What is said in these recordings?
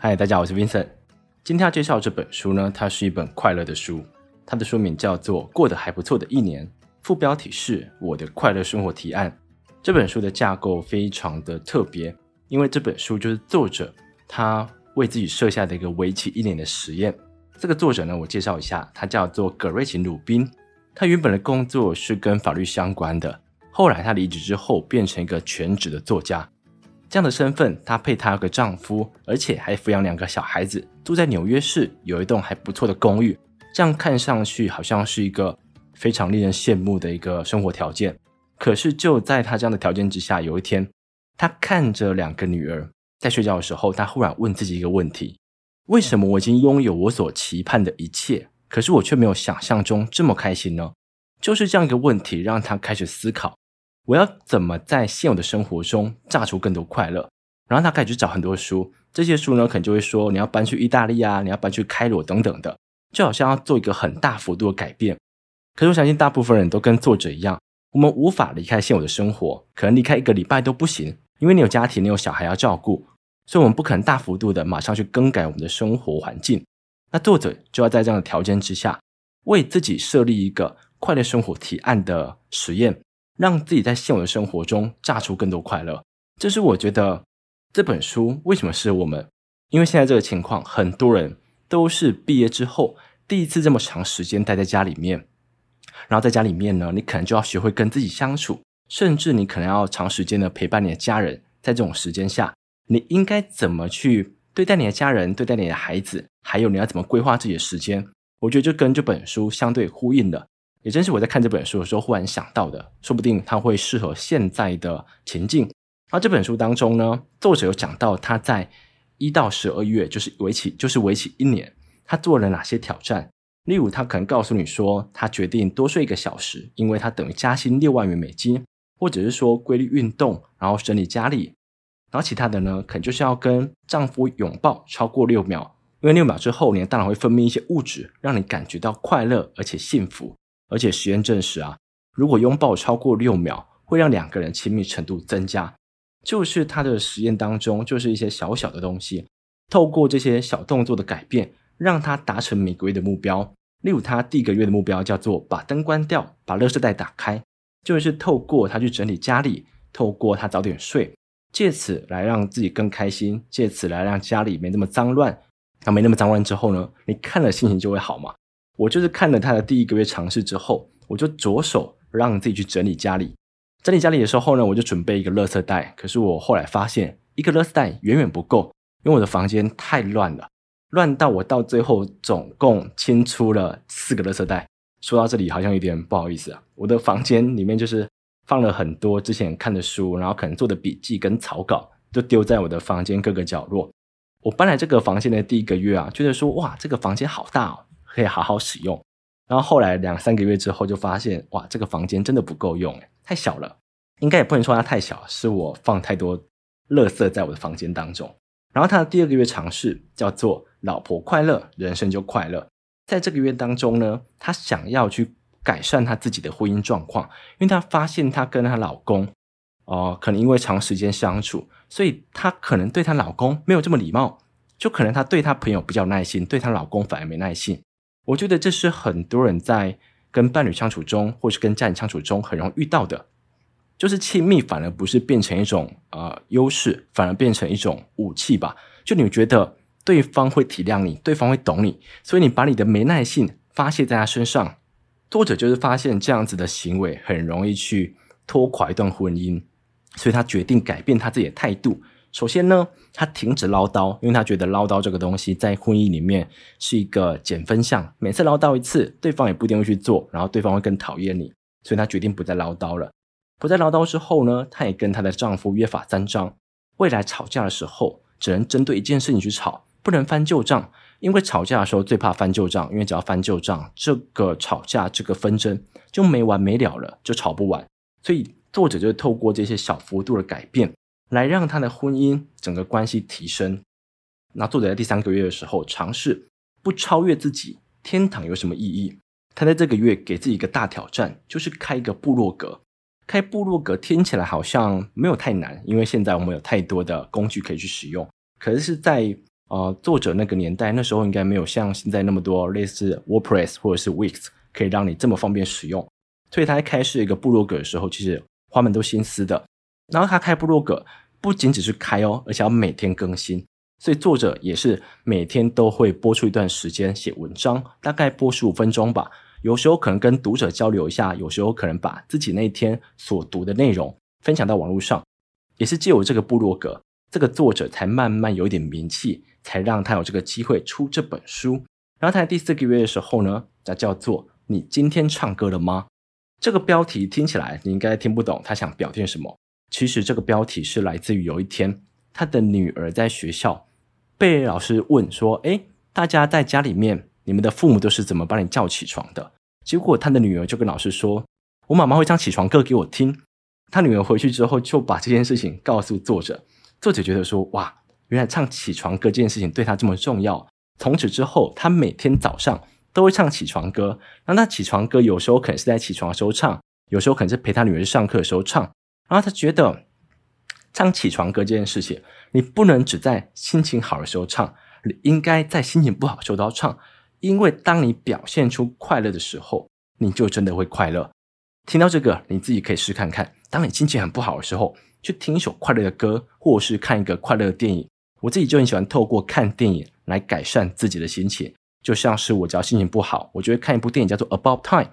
嗨，大家好，我是 Vincent。今天要介绍这本书呢，它是一本快乐的书。它的书名叫做《过得还不错的一年》，副标题是《我的快乐生活提案》。这本书的架构非常的特别，因为这本书就是作者他为自己设下的一个为期一年的实验。这个作者呢，我介绍一下，他叫做葛瑞琴·鲁宾。他原本的工作是跟法律相关的，后来他离职之后变成一个全职的作家。这样的身份，她配她有个丈夫，而且还抚养两个小孩子，住在纽约市，有一栋还不错的公寓。这样看上去好像是一个非常令人羡慕的一个生活条件。可是就在她这样的条件之下，有一天，她看着两个女儿在睡觉的时候，她忽然问自己一个问题：为什么我已经拥有我所期盼的一切，可是我却没有想象中这么开心呢？就是这样一个问题，让她开始思考。我要怎么在现有的生活中榨出更多快乐？然后他开始去找很多书，这些书呢，可能就会说你要搬去意大利啊，你要搬去开罗等等的，就好像要做一个很大幅度的改变。可是我相信大部分人都跟作者一样，我们无法离开现有的生活，可能离开一个礼拜都不行，因为你有家庭，你有小孩要照顾，所以我们不可能大幅度的马上去更改我们的生活环境。那作者就要在这样的条件之下，为自己设立一个快乐生活提案的实验。让自己在现有的生活中榨出更多快乐，这是我觉得这本书为什么适合我们。因为现在这个情况，很多人都是毕业之后第一次这么长时间待在家里面，然后在家里面呢，你可能就要学会跟自己相处，甚至你可能要长时间的陪伴你的家人。在这种时间下，你应该怎么去对待你的家人，对待你的孩子，还有你要怎么规划自己的时间？我觉得就跟这本书相对呼应的。也正是我在看这本书的时候忽然想到的，说不定它会适合现在的情境。而这本书当中呢，作者有讲到他在一到十二月，就是为期就是为期一年，他做了哪些挑战。例如，他可能告诉你说，他决定多睡一个小时，因为他等于加薪六万元美金，或者是说规律运动，然后整理家里。然后其他的呢，可能就是要跟丈夫拥抱超过六秒，因为六秒之后，你的大脑会分泌一些物质，让你感觉到快乐而且幸福。而且实验证实啊，如果拥抱超过六秒，会让两个人亲密程度增加。就是他的实验当中，就是一些小小的东西，透过这些小动作的改变，让他达成每个月的目标。例如，他第一个月的目标叫做把灯关掉，把垃圾袋打开，就是透过他去整理家里，透过他早点睡，借此来让自己更开心，借此来让家里没那么脏乱。那没那么脏乱之后呢，你看了心情就会好嘛。我就是看了他的第一个月尝试之后，我就着手让自己去整理家里。整理家里的时候呢，我就准备一个垃圾袋。可是我后来发现，一个垃圾袋远远不够，因为我的房间太乱了，乱到我到最后总共清出了四个垃圾袋。说到这里好像有点不好意思啊，我的房间里面就是放了很多之前看的书，然后可能做的笔记跟草稿，就丢在我的房间各个角落。我搬来这个房间的第一个月啊，觉得说哇，这个房间好大哦。可以好好使用，然后后来两三个月之后就发现，哇，这个房间真的不够用，太小了。应该也不能说它太小，是我放太多垃圾在我的房间当中。然后他的第二个月尝试叫做“老婆快乐，人生就快乐”。在这个月当中呢，他想要去改善他自己的婚姻状况，因为他发现他跟他老公，哦、可能因为长时间相处，所以他可能对他老公没有这么礼貌，就可能他对他朋友比较耐心，对他老公反而没耐心。我觉得这是很多人在跟伴侣相处中，或是跟家人相处中很容易遇到的，就是亲密反而不是变成一种呃优势，反而变成一种武器吧。就你觉得对方会体谅你，对方会懂你，所以你把你的没耐性发泄在他身上。作者就是发现这样子的行为很容易去拖垮一段婚姻，所以他决定改变他自己的态度。首先呢，他停止唠叨，因为他觉得唠叨这个东西在婚姻里面是一个减分项，每次唠叨一次，对方也不一定会去做，然后对方会更讨厌你，所以他决定不再唠叨了。不再唠叨之后呢，她也跟她的丈夫约法三章，未来吵架的时候只能针对一件事情去吵，不能翻旧账，因为吵架的时候最怕翻旧账，因为只要翻旧账，这个吵架这个纷争就没完没了了，就吵不完。所以作者就透过这些小幅度的改变。来让他的婚姻整个关系提升。那作者在第三个月的时候尝试不超越自己，天堂有什么意义？他在这个月给自己一个大挑战，就是开一个部落格。开部落格听起来好像没有太难，因为现在我们有太多的工具可以去使用。可是是在呃，作者那个年代那时候应该没有像现在那么多类似 WordPress 或者是 Wix 可以让你这么方便使用，所以他在开设一个部落格的时候，其实花蛮多心思的。然后他开部落格不仅只是开哦，而且要每天更新，所以作者也是每天都会播出一段时间写文章，大概播十五分钟吧。有时候可能跟读者交流一下，有时候可能把自己那天所读的内容分享到网络上，也是借由这个部落格，这个作者才慢慢有点名气，才让他有这个机会出这本书。然后他在第四个月的时候呢，那叫做“你今天唱歌了吗？”这个标题听起来你应该听不懂，他想表现什么？其实这个标题是来自于有一天他的女儿在学校被老师问说：“诶，大家在家里面。”你们的父母都是怎么把你叫起床的？结果他的女儿就跟老师说：“我妈妈会唱起床歌给我听。”他女儿回去之后就把这件事情告诉作者。作者觉得说：“哇，原来唱起床歌这件事情对他这么重要。”从此之后，他每天早上都会唱起床歌。然后他起床歌有时候可能是在起床的时候唱，有时候可能是陪他女儿上课的时候唱。然后他觉得唱起床歌这件事情，你不能只在心情好的时候唱，你应该在心情不好的时候都要唱。因为当你表现出快乐的时候，你就真的会快乐。听到这个，你自己可以试看看。当你心情很不好的时候，去听一首快乐的歌，或者是看一个快乐的电影。我自己就很喜欢透过看电影来改善自己的心情。就像是我只要心情不好，我就会看一部电影叫做《About Time》。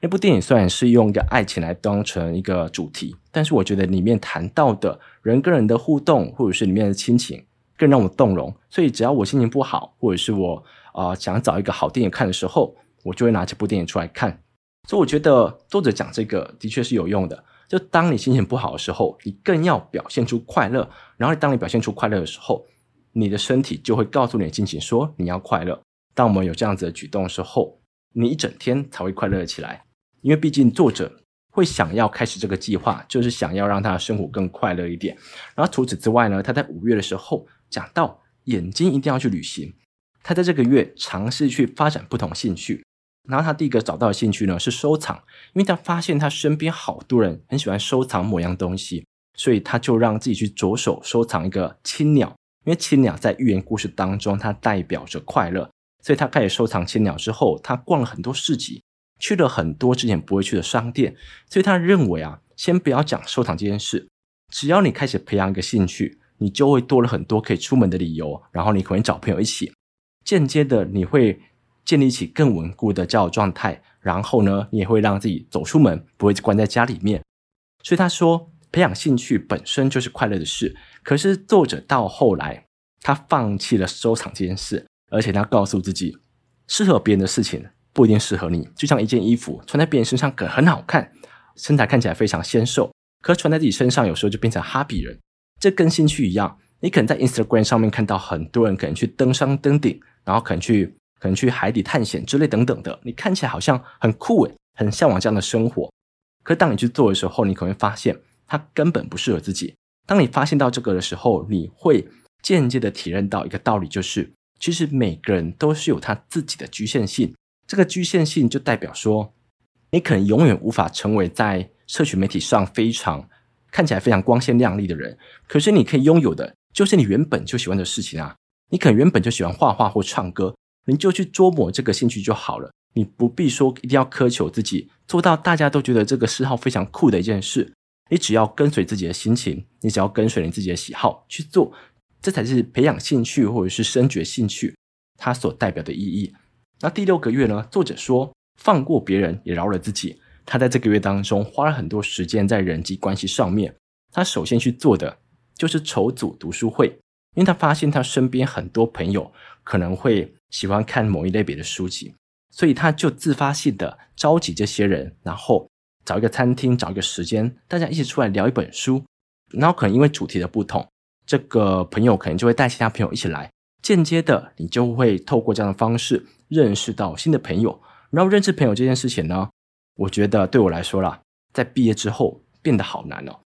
那部电影虽然是用一个爱情来当成一个主题，但是我觉得里面谈到的人跟人的互动，或者是里面的亲情，更让我动容。所以只要我心情不好，或者是我。啊、想找一个好电影看的时候，我就会拿这部电影出来看。所以我觉得作者讲这个的确是有用的。就当你心情不好的时候，你更要表现出快乐。然后当你表现出快乐的时候，你的身体就会告诉你的心情说你要快乐。当我们有这样子的举动的时候，你一整天才会快乐起来。因为毕竟作者会想要开始这个计划，就是想要让他的生活更快乐一点。然后除此之外呢，他在五月的时候讲到眼睛一定要去旅行。他在这个月尝试去发展不同兴趣，然后他第一个找到的兴趣呢是收藏，因为他发现他身边好多人很喜欢收藏某样东西，所以他就让自己去着手收藏一个青鸟，因为青鸟在寓言故事当中它代表着快乐，所以他开始收藏青鸟之后，他逛了很多市集，去了很多之前不会去的商店，所以他认为啊，先不要讲收藏这件事，只要你开始培养一个兴趣，你就会多了很多可以出门的理由，然后你可以找朋友一起。间接的，你会建立起更稳固的交友状态，然后呢，你也会让自己走出门，不会关在家里面。所以他说，培养兴趣本身就是快乐的事。可是作者到后来，他放弃了收藏这件事，而且他告诉自己，适合别人的事情不一定适合你。就像一件衣服穿在别人身上可很好看，身材看起来非常纤瘦，可穿在自己身上有时候就变成哈比人。这跟兴趣一样，你可能在 Instagram 上面看到很多人可能去登山登顶。然后可能去，可能去海底探险之类等等的，你看起来好像很酷诶，很向往这样的生活。可当你去做的时候，你可能会发现它根本不适合自己。当你发现到这个的时候，你会间接的体认到一个道理，就是其实每个人都是有他自己的局限性。这个局限性就代表说，你可能永远无法成为在社群媒体上非常看起来非常光鲜亮丽的人。可是你可以拥有的，就是你原本就喜欢的事情啊。你可能原本就喜欢画画或唱歌，你就去琢磨这个兴趣就好了。你不必说一定要苛求自己做到大家都觉得这个嗜好非常酷的一件事。你只要跟随自己的心情，你只要跟随你自己的喜好去做，这才是培养兴趣或者是深掘兴趣它所代表的意义。那第六个月呢？作者说放过别人也饶了自己。他在这个月当中花了很多时间在人际关系上面。他首先去做的就是筹组读书会。因为他发现他身边很多朋友可能会喜欢看某一类别的书籍，所以他就自发性的召集这些人，然后找一个餐厅，找一个时间，大家一起出来聊一本书。然后可能因为主题的不同，这个朋友可能就会带其他朋友一起来，间接的你就会透过这样的方式认识到新的朋友。然后认识朋友这件事情呢，我觉得对我来说啦，在毕业之后变得好难哦，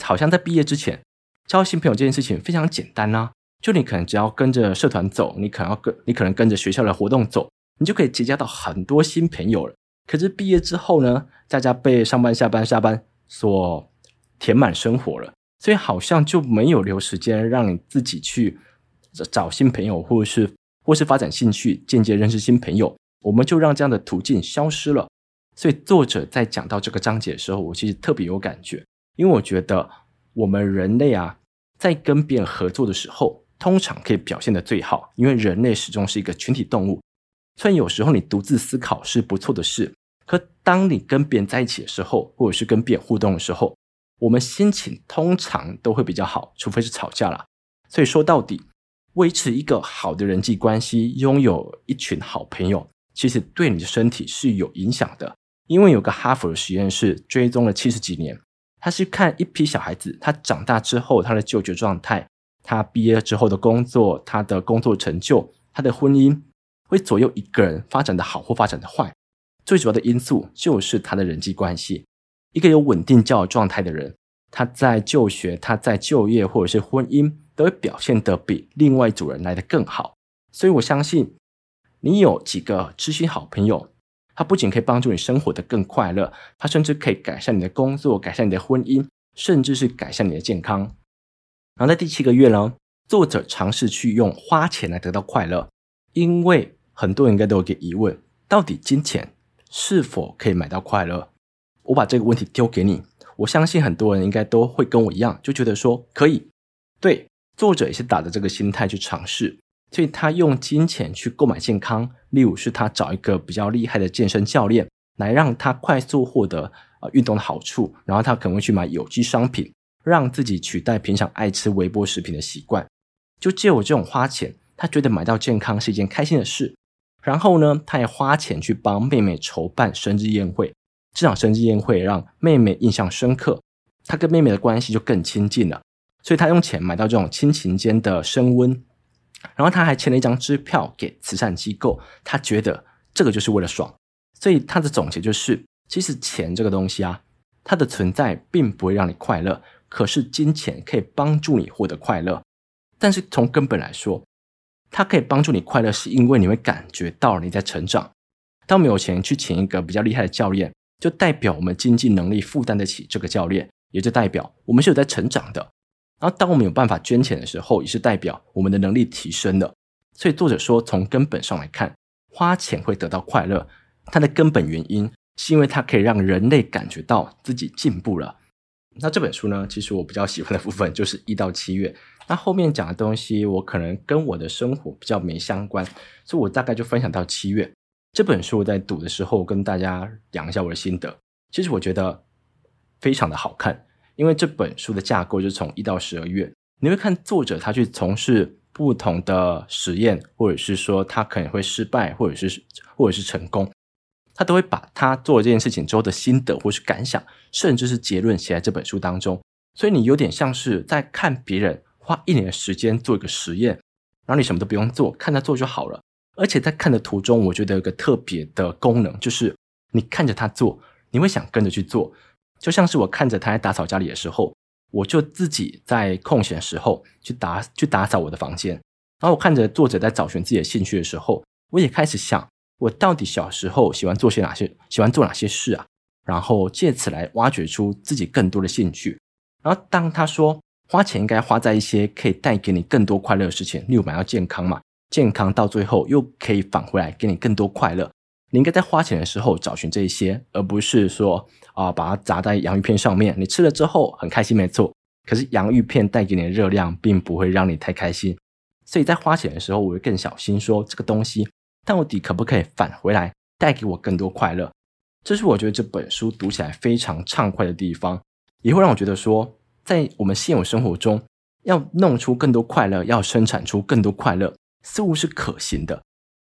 好像在毕业之前。交新朋友这件事情非常简单啊，就你可能只要跟着社团走，你可能要跟你可能跟着学校的活动走，你就可以结交到很多新朋友了。可是毕业之后呢，大家被上班、下班、下班所填满生活了，所以好像就没有留时间让你自己去找新朋友，或者是或是发展兴趣，间接认识新朋友，我们就让这样的途径消失了。所以作者在讲到这个章节的时候，我其实特别有感觉，因为我觉得我们人类啊，在跟别人合作的时候，通常可以表现得最好，因为人类始终是一个群体动物。虽然有时候你独自思考是不错的事，可当你跟别人在一起的时候，或者是跟别人互动的时候，我们心情通常都会比较好，除非是吵架啦。所以说到底，维持一个好的人际关系，拥有一群好朋友，其实对你的身体是有影响的。因为有个哈佛的实验室追踪了七十几年，他是看一批小孩子，他长大之后他的就学状态，他毕业之后的工作，他的工作成就，他的婚姻。会左右一个人发展的好或发展的坏，最主要的因素就是他的人际关系。一个有稳定交友状态的人，他在就学、他在就业或者是婚姻，都会表现得比另外一组人来得更好。所以我相信，你有几个知心好朋友，他不仅可以帮助你生活得更快乐，他甚至可以改善你的工作、改善你的婚姻，甚至是改善你的健康。然后在第七个月呢，作者尝试去用花钱来得到快乐，因为。很多人应该都有个疑问：到底金钱是否可以买到快乐？我把这个问题丢给你，我相信很多人应该都会跟我一样，就觉得说可以。对，作者也是打着这个心态去尝试，所以他用金钱去购买健康，例如是他找一个比较厉害的健身教练，来让他快速获得呃运动的好处，然后他可能会去买有机商品，让自己取代平常爱吃微波食品的习惯。就借我这种花钱，他觉得买到健康是一件开心的事。然后呢，他也花钱去帮妹妹筹办生日宴会。这场生日宴会让妹妹印象深刻，他跟妹妹的关系就更亲近了。所以他用钱买到这种亲情间的升温。然后他还签了一张支票给慈善机构，他觉得这个就是为了爽。所以他的总结就是：其实钱这个东西啊，它的存在并不会让你快乐，可是金钱可以帮助你获得快乐。但是从根本来说，它可以帮助你快乐，是因为你会感觉到你在成长。当我们有钱去请一个比较厉害的教练，就代表我们经济能力负担得起这个教练，也就代表我们是有在成长的。然后，当我们有办法捐钱的时候，也是代表我们的能力提升了。所以，作者说，从根本上来看，花钱会得到快乐，它的根本原因是因为它可以让人类感觉到自己进步了。那这本书呢，其实我比较喜欢的部分就是一到七月。那后面讲的东西，我可能跟我的生活比较没相关，所以我大概就分享到七月。这本书我在读的时候，跟大家讲一下我的心得。其实我觉得非常的好看，因为这本书的架构就是从一到十二月，你会看作者他去从事不同的实验，或者是说他可能会失败，或者是或者是成功，他都会把他做这件事情之后的心得，或是感想，甚至是结论写在这本书当中。所以你有点像是在看别人。花一年的时间做一个实验，然后你什么都不用做，看他做就好了。而且在看的途中，我觉得有个特别的功能，就是你看着他做，你会想跟着去做。就像是我看着他在打扫家里的时候，我就自己在空闲时候去打去打扫我的房间。然后我看着作者在找寻自己的兴趣的时候，我也开始想，我到底小时候喜欢做些哪些，喜欢做哪些事啊？然后借此来挖掘出自己更多的兴趣。然后当他说。花钱应该花在一些可以带给你更多快乐的事情，例如买到健康嘛，健康到最后又可以返回来给你更多快乐。你应该在花钱的时候找寻这些，而不是说啊、把它砸在洋芋片上面。你吃了之后很开心，没错，可是洋芋片带给你的热量并不会让你太开心。所以在花钱的时候，我会更小心，说这个东西到底可不可以返回来带给我更多快乐。这是我觉得这本书读起来非常畅快的地方，也会让我觉得说。在我们现有生活中，要弄出更多快乐，要生产出更多快乐，似乎是可行的。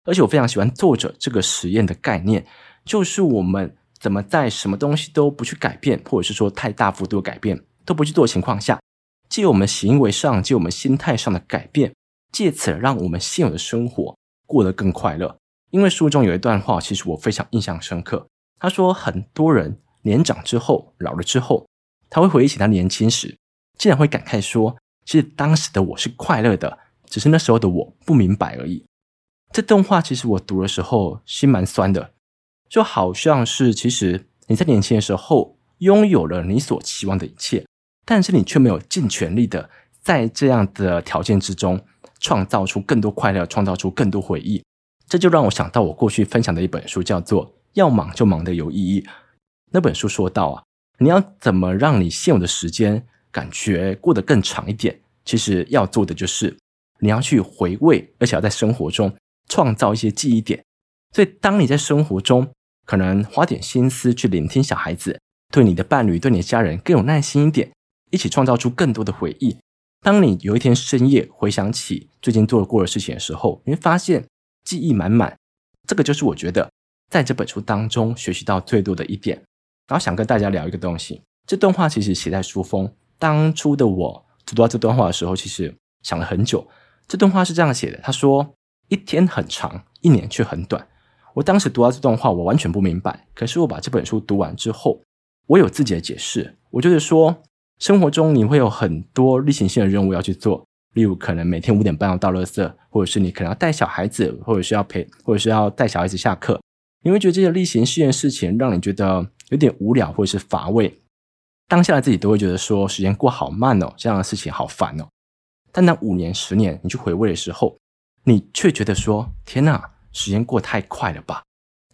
而且我非常喜欢作者这个实验的概念，就是我们怎么在什么东西都不去改变，或者是说太大幅度改变都不去做的情况下，借我们行为上、借我们心态上的改变，借此让我们现有的生活过得更快乐。因为书中有一段话，其实我非常印象深刻。他说，很多人年长之后、老了之后。他会回忆起他年轻时，竟然会感慨说：“其实当时的我是快乐的，只是那时候的我不明白而已。”这段话其实我读的时候心蛮酸的，就好像是其实你在年轻的时候拥有了你所期望的一切，但是你却没有尽全力的在这样的条件之中，创造出更多快乐，创造出更多回忆。这就让我想到我过去分享的一本书，叫做《要忙就忙得有意义》。那本书说到啊，你要怎么让你现有的时间感觉过得更长一点？其实要做的就是你要去回味，而且要在生活中创造一些记忆点。所以，当你在生活中可能花点心思去聆听小孩子，对你的伴侣、对你的家人更有耐心一点，一起创造出更多的回忆。当你有一天深夜回想起最近做过的事情的时候，你会发现记忆满满。这个就是我觉得在这本书当中学习到最多的一点。然后想跟大家聊一个东西，这段话其实写在书封。当初的我读到这段话的时候，其实想了很久。这段话是这样写的：他说，一天很长，一年却很短。我当时读到这段话，我完全不明白。可是我把这本书读完之后，我有自己的解释。我就是说，生活中你会有很多例行性的任务要去做，例如可能每天五点半要倒垃圾，或者是你可能要带小孩子，或者是要陪，或者是要带小孩子下课。你会觉得这些例行性的事情让你觉得有点无聊或者是乏味。当下的自己都会觉得说，时间过好慢哦，这样的事情好烦哦。但那五年、十年你去回味的时候，你却觉得说，天哪！时间过太快了吧？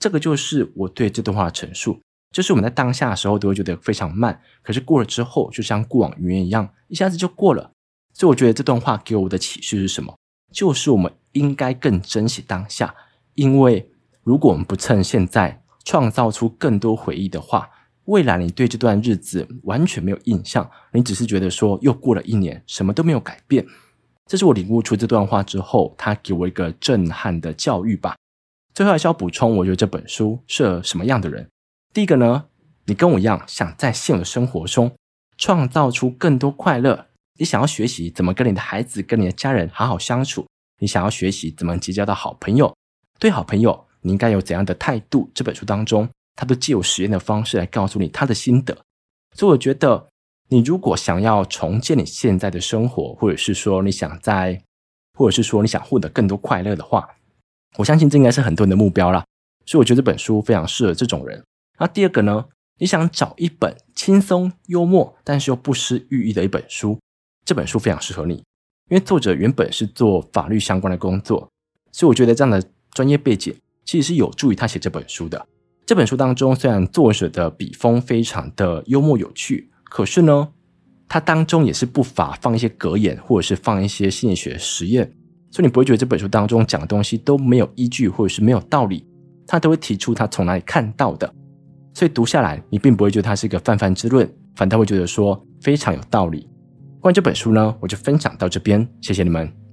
这个就是我对这段话的陈述。就是我们在当下的时候都会觉得非常慢，可是过了之后，就像过往云烟一样，一下子就过了。所以我觉得这段话给我的启示是什么？就是我们应该更珍惜当下，因为如果我们不趁现在创造出更多回忆的话，未来你对这段日子完全没有印象，你只是觉得说又过了一年，什么都没有改变。这是我领悟出这段话之后，他给我一个震撼的教育吧。最后还是要补充，我觉得这本书适合什么样的人？第一个呢，你跟我一样想在现有的生活中创造出更多快乐，你想要学习怎么跟你的孩子、跟你的家人好好相处，你想要学习怎么结交到好朋友，对好朋友你应该有怎样的态度？这本书当中，他都借由实验的方式来告诉你他的心得。所以我觉得。你如果想要重建你现在的生活，或者是说你想在，或者是说你想获得更多快乐的话，我相信这应该是很多人的目标啦。所以我觉得这本书非常适合这种人。那第二个呢，你想找一本轻松幽默，但是又不失寓意的一本书，这本书非常适合你，因为作者原本是做法律相关的工作，所以我觉得这样的专业背景其实是有助于他写这本书的。这本书当中，虽然作者的笔锋非常的幽默有趣。可是呢，它当中也是不乏放一些格言，或者是放一些心理学实验，所以你不会觉得这本书当中讲的东西都没有依据，或者是没有道理，他都会提出他从哪里看到的，所以读下来你并不会觉得它是一个泛泛之论，反倒会觉得说非常有道理。关于这本书呢，我就分享到这边，谢谢你们。